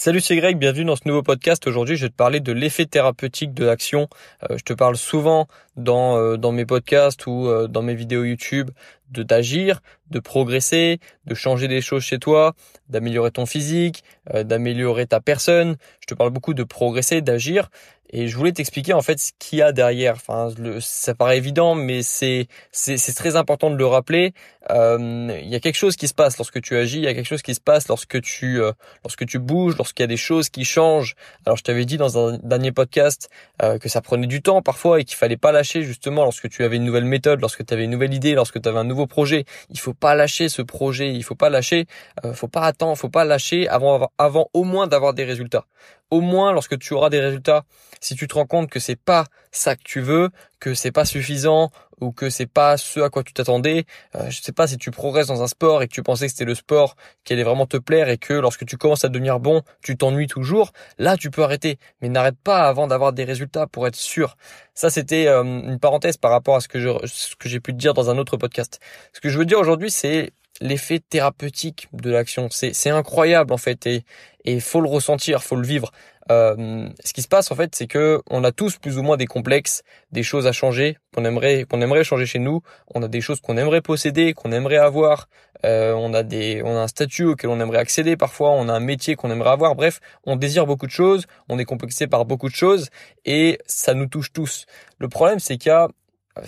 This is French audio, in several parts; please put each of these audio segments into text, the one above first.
Salut, c'est Greg, bienvenue dans ce nouveau podcast. Aujourd'hui, je vais te parler de l'effet thérapeutique de l'action. Euh, je te parle souvent dans, euh, dans mes podcasts ou euh, dans mes vidéos YouTube de d'agir, de progresser, de changer des choses chez toi, d'améliorer ton physique, d'améliorer ta personne. Je te parle beaucoup de progresser, d'agir. Et je voulais t'expliquer en fait ce qu'il y a derrière. Enfin, le, ça paraît évident, mais c'est c'est très important de le rappeler. Euh, il y a quelque chose qui se passe lorsque tu agis. Il y a quelque chose qui se passe lorsque tu euh, lorsque tu bouges, lorsqu'il y a des choses qui changent. Alors, je t'avais dit dans un dernier podcast euh, que ça prenait du temps parfois et qu'il fallait pas lâcher justement lorsque tu avais une nouvelle méthode, lorsque tu avais une nouvelle idée, lorsque tu avais un nouveau projet. Il faut pas lâcher ce projet. Il faut pas lâcher. Euh, faut pas attendre. Faut pas lâcher avant avant au moins d'avoir des résultats au moins lorsque tu auras des résultats, si tu te rends compte que c'est pas ça que tu veux, que c'est pas suffisant ou que c'est pas ce à quoi tu t'attendais, euh, je sais pas si tu progresses dans un sport et que tu pensais que c'était le sport qui allait vraiment te plaire et que lorsque tu commences à devenir bon, tu t'ennuies toujours, là tu peux arrêter, mais n'arrête pas avant d'avoir des résultats pour être sûr. Ça c'était euh, une parenthèse par rapport à ce que ce que j'ai pu te dire dans un autre podcast. Ce que je veux dire aujourd'hui c'est l'effet thérapeutique de l'action. C'est, incroyable en fait et il faut le ressentir, faut le vivre. Euh, ce qui se passe en fait, c'est que on a tous plus ou moins des complexes, des choses à changer qu'on aimerait qu'on aimerait changer chez nous. On a des choses qu'on aimerait posséder, qu'on aimerait avoir. Euh, on a des on a un statut auquel on aimerait accéder parfois. On a un métier qu'on aimerait avoir. Bref, on désire beaucoup de choses. On est complexé par beaucoup de choses et ça nous touche tous. Le problème, c'est qu'il y a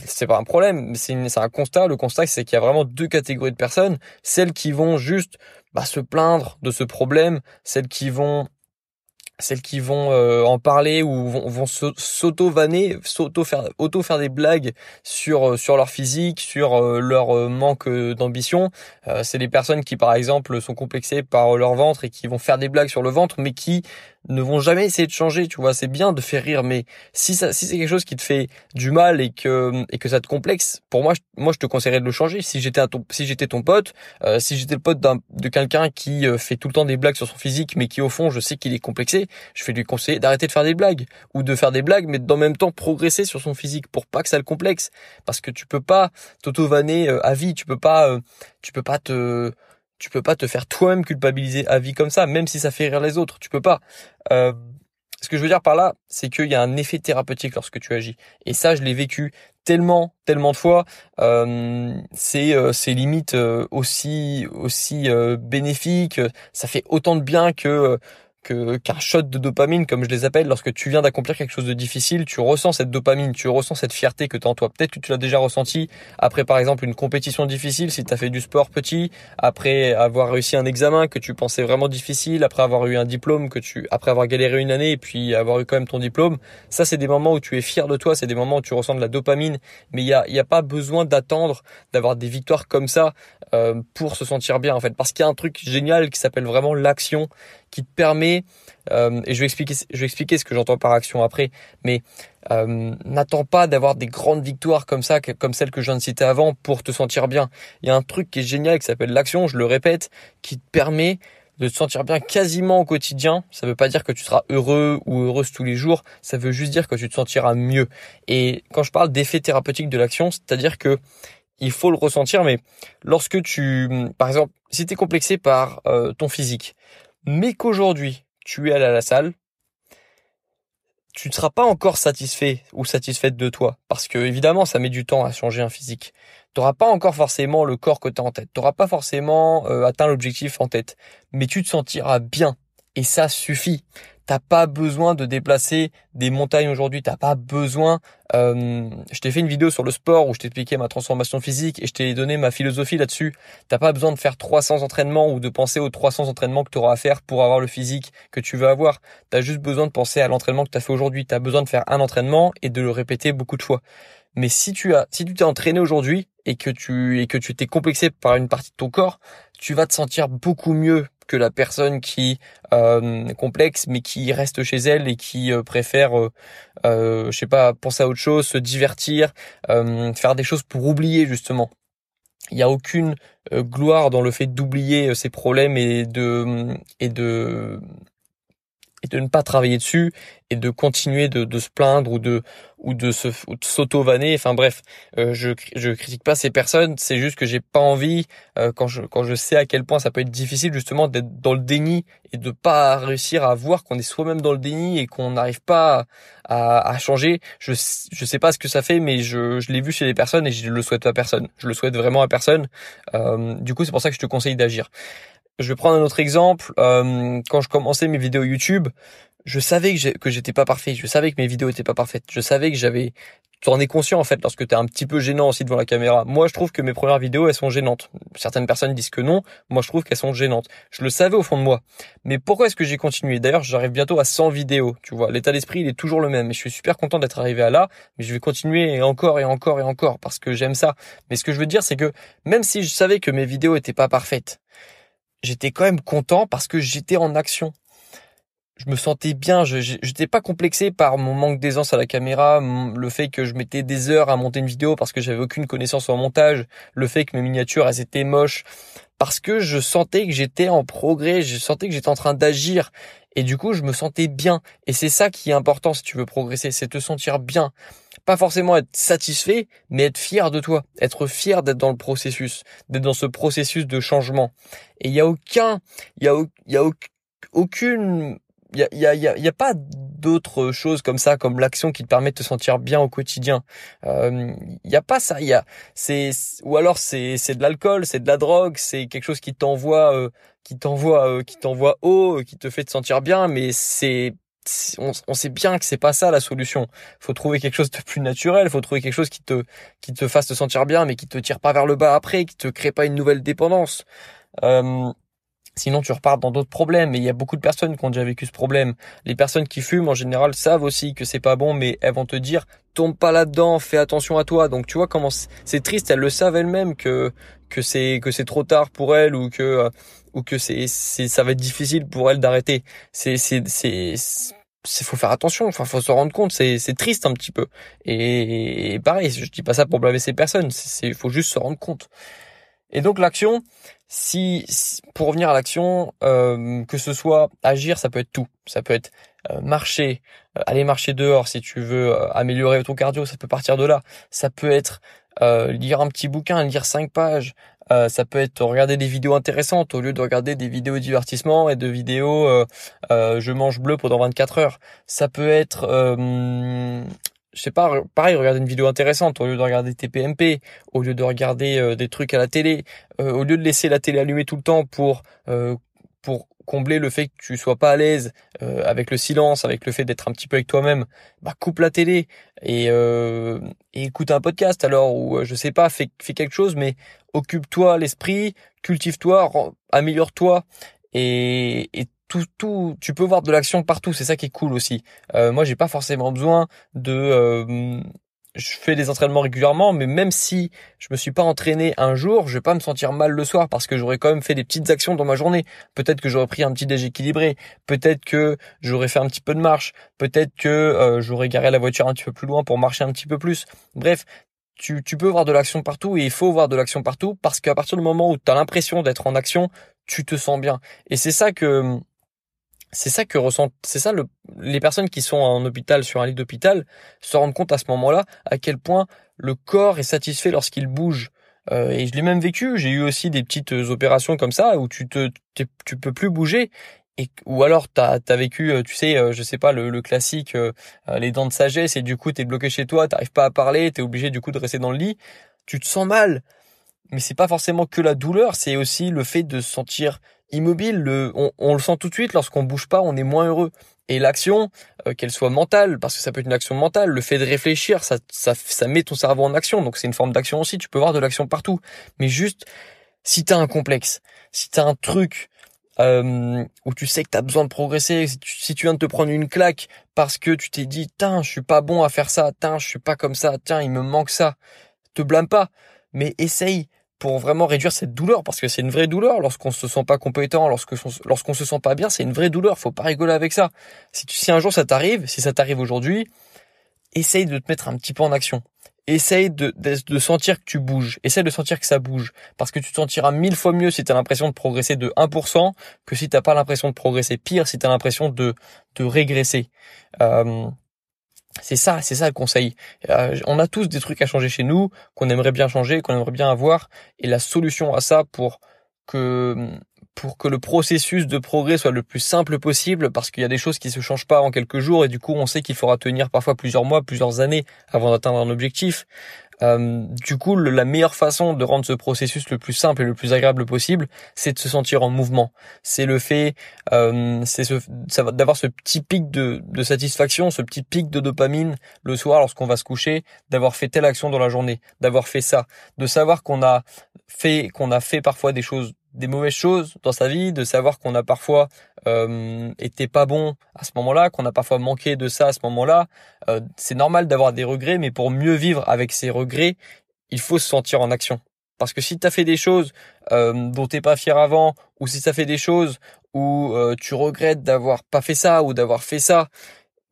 c'est pas un problème, c'est un constat. Le constat, c'est qu'il y a vraiment deux catégories de personnes. Celles qui vont juste bah, se plaindre de ce problème, celles qui vont celles qui vont euh, en parler ou vont, s'auto-vanner, s'auto-faire, auto-faire des blagues sur euh, sur leur physique, sur euh, leur manque d'ambition. c'est les personnes qui, par exemple, sont complexées par leur ventre et qui vont faire des blagues sur le ventre, mais qui ne vont jamais essayer de changer. Tu vois, c'est bien de faire rire, mais si ça, si c'est quelque chose qui te fait du mal et que et que ça te complexe, pour moi, moi, je te conseillerais de le changer. Si j'étais ton, si j'étais ton pote, si j'étais le pote d'un, de quelqu'un qui fait tout le temps des blagues sur son physique, mais qui au fond, je sais qu'il est complexé je vais lui conseiller d'arrêter de faire des blagues ou de faire des blagues mais en même temps progresser sur son physique pour pas que ça le complexe parce que tu peux pas t'auto-vanner euh, à vie, tu peux pas euh, tu peux pas te tu peux pas te faire toi-même culpabiliser à vie comme ça même si ça fait rire les autres, tu peux pas. Euh, ce que je veux dire par là, c'est qu'il y a un effet thérapeutique lorsque tu agis. Et ça, je l'ai vécu tellement, tellement de fois. Euh, c'est, c'est limite aussi, aussi bénéfique. Ça fait autant de bien que que qu'un shot de dopamine comme je les appelle lorsque tu viens d'accomplir quelque chose de difficile tu ressens cette dopamine tu ressens cette fierté que tu as en toi. Peut-être que tu l'as déjà ressenti après par exemple une compétition difficile si tu as fait du sport petit après avoir réussi un examen que tu pensais vraiment difficile après avoir eu un diplôme que tu après avoir galéré une année et puis avoir eu quand même ton diplôme. Ça c'est des moments où tu es fier de toi c'est des moments où tu ressens de la dopamine. Mais il y a a pas besoin d'attendre d'avoir des victoires comme ça euh, pour se sentir bien en fait. Parce qu'il y a un truc génial qui s'appelle vraiment l'action qui te permet, euh, et je vais expliquer, je vais expliquer ce que j'entends par action après, mais euh, n'attends pas d'avoir des grandes victoires comme ça, comme celles que je viens de citer avant, pour te sentir bien. Il y a un truc qui est génial qui s'appelle l'action, je le répète, qui te permet de te sentir bien quasiment au quotidien. Ça ne veut pas dire que tu seras heureux ou heureuse tous les jours, ça veut juste dire que tu te sentiras mieux. Et quand je parle d'effet thérapeutique de l'action, c'est-à-dire que il faut le ressentir, mais lorsque tu, par exemple, si tu es complexé par euh, ton physique, mais qu'aujourd'hui tu es allé à la salle, tu ne seras pas encore satisfait ou satisfaite de toi. Parce que évidemment, ça met du temps à changer un physique. Tu n'auras pas encore forcément le corps que tu as en tête. Tu n'auras pas forcément euh, atteint l'objectif en tête. Mais tu te sentiras bien. Et ça suffit. T'as pas besoin de déplacer des montagnes aujourd'hui. T'as pas besoin. Euh, je t'ai fait une vidéo sur le sport où je t'expliquais ma transformation physique et je t'ai donné ma philosophie là-dessus. T'as pas besoin de faire 300 entraînements ou de penser aux 300 entraînements que tu auras à faire pour avoir le physique que tu veux avoir. T'as juste besoin de penser à l'entraînement que tu as fait aujourd'hui. T'as besoin de faire un entraînement et de le répéter beaucoup de fois. Mais si tu as, si tu t'es entraîné aujourd'hui et que tu et que tu t'es complexé par une partie de ton corps, tu vas te sentir beaucoup mieux que la personne qui euh, complexe mais qui reste chez elle et qui euh, préfère euh, euh, je sais pas penser à autre chose se divertir euh, faire des choses pour oublier justement. Il n'y a aucune gloire dans le fait d'oublier ses problèmes et de et de et de ne pas travailler dessus et de continuer de, de se plaindre ou de ou de se s'auto-vanner. Enfin bref euh, je je critique pas ces personnes. C'est juste que j'ai pas envie euh, quand je quand je sais à quel point ça peut être difficile justement d'être dans le déni et de pas réussir à voir qu'on est soi-même dans le déni et qu'on n'arrive pas à, à, changer. Je je sais pas ce que ça fait mais je je l'ai vu chez les personnes et je le souhaite à personne. Je le souhaite vraiment à personne. Euh, du coup c'est pour ça que je te conseille d'agir je vais prendre un autre exemple. Euh, quand je commençais mes vidéos YouTube, je savais que j'étais pas parfait. Je savais que mes vidéos étaient pas parfaites. Je savais que j'avais. Tu en es conscient en fait lorsque tu es un petit peu gênant aussi devant la caméra. Moi, je trouve que mes premières vidéos elles sont gênantes. Certaines personnes disent que non. Moi, je trouve qu'elles sont gênantes. Je le savais au fond de moi. Mais pourquoi est-ce que j'ai continué? D'ailleurs, j'arrive bientôt à 100 vidéos. Tu vois, l'état d'esprit il est toujours le même. Et je suis super content d'être arrivé à là. Mais je vais continuer encore et encore et encore parce que j'aime ça. Mais ce que je veux dire, c'est que même si je savais que mes vidéos étaient pas parfaites, j'étais quand même content parce que j'étais en action. Je me sentais bien, je j'étais pas complexé par mon manque d'aisance à la caméra, le fait que je mettais des heures à monter une vidéo parce que j'avais aucune connaissance en montage, le fait que mes miniatures elles étaient moches parce que je sentais que j'étais en progrès, je sentais que j'étais en train d'agir et du coup je me sentais bien et c'est ça qui est important si tu veux progresser, c'est te sentir bien pas forcément être satisfait, mais être fier de toi, être fier d'être dans le processus, d'être dans ce processus de changement. Et il y a aucun, il y a, aucune, il y a, pas d'autres choses comme ça, comme l'action qui te permet de te sentir bien au quotidien. Euh, il y a pas ça. Il c'est, ou alors c'est, c'est de l'alcool, c'est de la drogue, c'est quelque chose qui t'envoie, euh, qui t'envoie, euh, qui t'envoie haut, qui te fait te sentir bien, mais c'est on, sait bien que c'est pas ça la solution. Faut trouver quelque chose de plus naturel. Faut trouver quelque chose qui te qui te fasse te sentir bien, mais qui te tire pas vers le bas après, qui te crée pas une nouvelle dépendance. Euh, sinon, tu repars dans d'autres problèmes. Et il y a beaucoup de personnes qui ont déjà vécu ce problème. Les personnes qui fument en général savent aussi que c'est pas bon, mais elles vont te dire tombe pas là-dedans, fais attention à toi. Donc tu vois comment c'est triste. Elles le savent elles-mêmes que que c'est que c'est trop tard pour elles ou que euh, ou que c'est c'est ça va être difficile pour elles d'arrêter. C'est c'est c'est c'est faut faire attention, enfin faut se rendre compte, c'est c'est triste un petit peu. Et, pareil, je dis pas ça pour blâmer ces personnes, c'est faut juste se rendre compte. Et donc l'action, si, pour revenir à l'action, euh, que ce soit agir, ça peut être tout. Ça peut être euh, marcher, euh, aller marcher dehors si tu veux améliorer ton cardio, ça peut partir de là. Ça peut être lire un petit bouquin, lire cinq pages, euh, ça peut être regarder des vidéos intéressantes au lieu de regarder des vidéos divertissement et de vidéos euh, euh, je mange bleu pendant 24 heures. Ça peut être je sais pas, pareil, regarder une vidéo intéressante au lieu de regarder TPMP, au lieu de regarder des trucs à la télé, au lieu de laisser la télé allumée tout le temps pour pour combler le fait que tu sois pas à l'aise euh, avec le silence, avec le fait d'être un petit peu avec toi-même, bah coupe la télé et, euh, écoute un podcast alors ou euh, je sais pas, fais, fais quelque chose mais occupe-toi l'esprit, cultive-toi, améliore-toi et, et tout, tout, tu peux voir de l'action partout, c'est ça qui est cool aussi. Euh, moi, j'ai pas forcément besoin de je fais des entraînements régulièrement, mais même si je me suis pas entraîné un jour, je vais pas me sentir mal le soir parce que j'aurais quand même fait des petites actions dans ma journée. Peut-être que j'aurais pris un petit déj équilibré, peut-être que j'aurais fait un petit peu de marche, peut-être que euh, j'aurais garé la voiture un petit peu plus loin pour marcher un petit peu plus. Bref, tu, tu peux voir de l'action partout et il faut voir de l'action partout parce qu'à partir du moment où tu as l'impression d'être en action, tu te sens bien. Et c'est ça que c'est ça que ressentent, c'est ça le, les personnes qui sont en hôpital sur un lit d'hôpital se rendent compte à ce moment-là à quel point le corps est satisfait lorsqu'il bouge. Euh, et je l'ai même vécu. J'ai eu aussi des petites opérations comme ça où tu te, tu peux plus bouger. Et, ou alors t'as as vécu, euh, tu sais, euh, je sais pas, le, le classique, les dents de sagesse et du coup t'es bloqué chez toi, t'arrives pas à parler, t'es obligé du coup de rester dans le lit. Tu te sens mal, mais c'est pas forcément que la douleur, c'est aussi le fait de se sentir immobile. Le, on, le sent tout de suite, lorsqu'on bouge pas, on est moins heureux. Et l'action, euh, qu'elle soit mentale, parce que ça peut être une action mentale, le fait de réfléchir, ça, ça, ça met ton cerveau en action, donc c'est une forme d'action aussi, tu peux voir de l'action partout. Mais juste, si t'as un complexe, si t'as un truc euh, où tu sais que t'as besoin de progresser, si tu, si tu, viens de te prendre une claque parce que tu t'es dit, tiens, je suis pas bon à faire ça, tiens, je suis pas comme ça, tiens, il me manque ça, te blâme pas, mais essaye pour vraiment réduire cette douleur parce que c'est une vraie douleur lorsqu'on se sent pas compétent, lorsque lorsqu'on se sent pas bien, c'est une vraie douleur, faut pas rigoler avec ça. Si tu, un jour ça t'arrive, si ça t'arrive aujourd'hui, essaye de te mettre un petit peu en action. essaye de, de, sentir que tu bouges, essaye de sentir que ça bouge, parce que tu te sentiras mille fois mieux si tu as l'impression de progresser de 1% que si t'as pas l'impression de progresser, pire si tu as l'impression de, de régresser. Euh, c'est ça, c'est ça le conseil. Euh, on a tous des trucs à changer chez nous, qu'on aimerait bien changer, qu'on aimerait bien avoir, et la solution à ça pour que pour que le processus de progrès soit le plus simple possible, parce qu'il y a des choses qui se changent pas en quelques jours, et du coup on sait qu'il faudra tenir parfois plusieurs mois, plusieurs années avant d'atteindre un objectif. Euh, du coup, la meilleure façon de rendre ce processus le plus simple et le plus agréable possible, c'est de se sentir en mouvement. C'est le fait, euh, c'est ce, d'avoir ce petit pic de, de satisfaction, ce petit pic de dopamine le soir lorsqu'on va se coucher, d'avoir fait telle action dans la journée, d'avoir fait ça, de savoir qu'on a fait, qu'on a fait parfois des choses des mauvaises choses dans sa vie, de savoir qu'on a parfois euh, été pas bon à ce moment-là, qu'on a parfois manqué de ça à ce moment-là. Euh, c'est normal d'avoir des regrets, mais pour mieux vivre avec ces regrets, il faut se sentir en action. Parce que si tu as fait des choses euh, dont t'es pas fier avant, ou si ça fait des choses où euh, tu regrettes d'avoir pas fait ça ou d'avoir fait ça,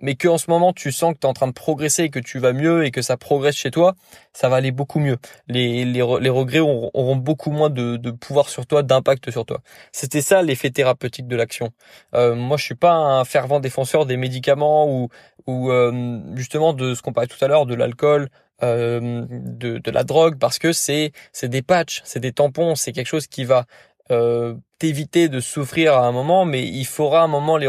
mais que en ce moment tu sens que tu es en train de progresser et que tu vas mieux et que ça progresse chez toi, ça va aller beaucoup mieux. Les, les, les regrets auront, beaucoup moins de, de, pouvoir sur toi, d'impact sur toi. C'était ça l'effet thérapeutique de l'action. Euh, moi, je suis pas un fervent défenseur des médicaments ou, ou euh, justement de ce qu'on parlait tout à l'heure, de l'alcool, euh, de, de la drogue, parce que c'est c'est des patchs, c'est des tampons, c'est quelque chose qui va euh, t'éviter de souffrir à un moment, mais il faudra un moment les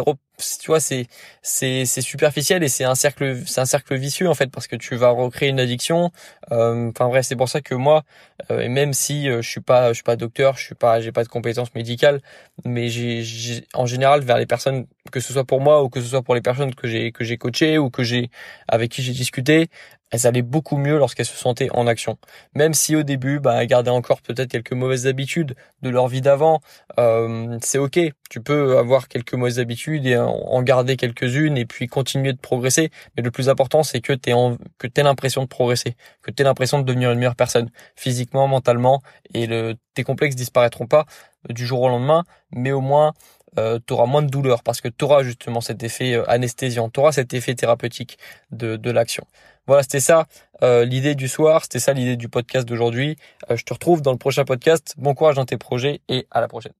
tu vois c'est c'est c'est superficiel et c'est un cercle c'est un cercle vicieux en fait parce que tu vas recréer une addiction. Euh, enfin bref c'est pour ça que moi euh, et même si euh, je suis pas je suis pas docteur je suis pas j'ai pas de compétences médicales mais j'ai en général vers les personnes que ce soit pour moi ou que ce soit pour les personnes que j'ai que j'ai coachées ou que j'ai avec qui j'ai discuté elles allaient beaucoup mieux lorsqu'elles se sentaient en action. Même si au début, bah, elles gardaient encore peut-être quelques mauvaises habitudes de leur vie d'avant, euh, c'est ok. Tu peux avoir quelques mauvaises habitudes et en garder quelques-unes et puis continuer de progresser. Mais le plus important, c'est que tu en, que t'aies l'impression de progresser, que tu l'impression de devenir une meilleure personne, physiquement, mentalement, et le, tes complexes disparaîtront pas du jour au lendemain, mais au moins euh, tu auras moins de douleur parce que tu auras justement cet effet euh, anesthésiant, tu auras cet effet thérapeutique de, de l'action. Voilà, c'était ça euh, l'idée du soir, c'était ça l'idée du podcast d'aujourd'hui. Euh, je te retrouve dans le prochain podcast. Bon courage dans tes projets et à la prochaine.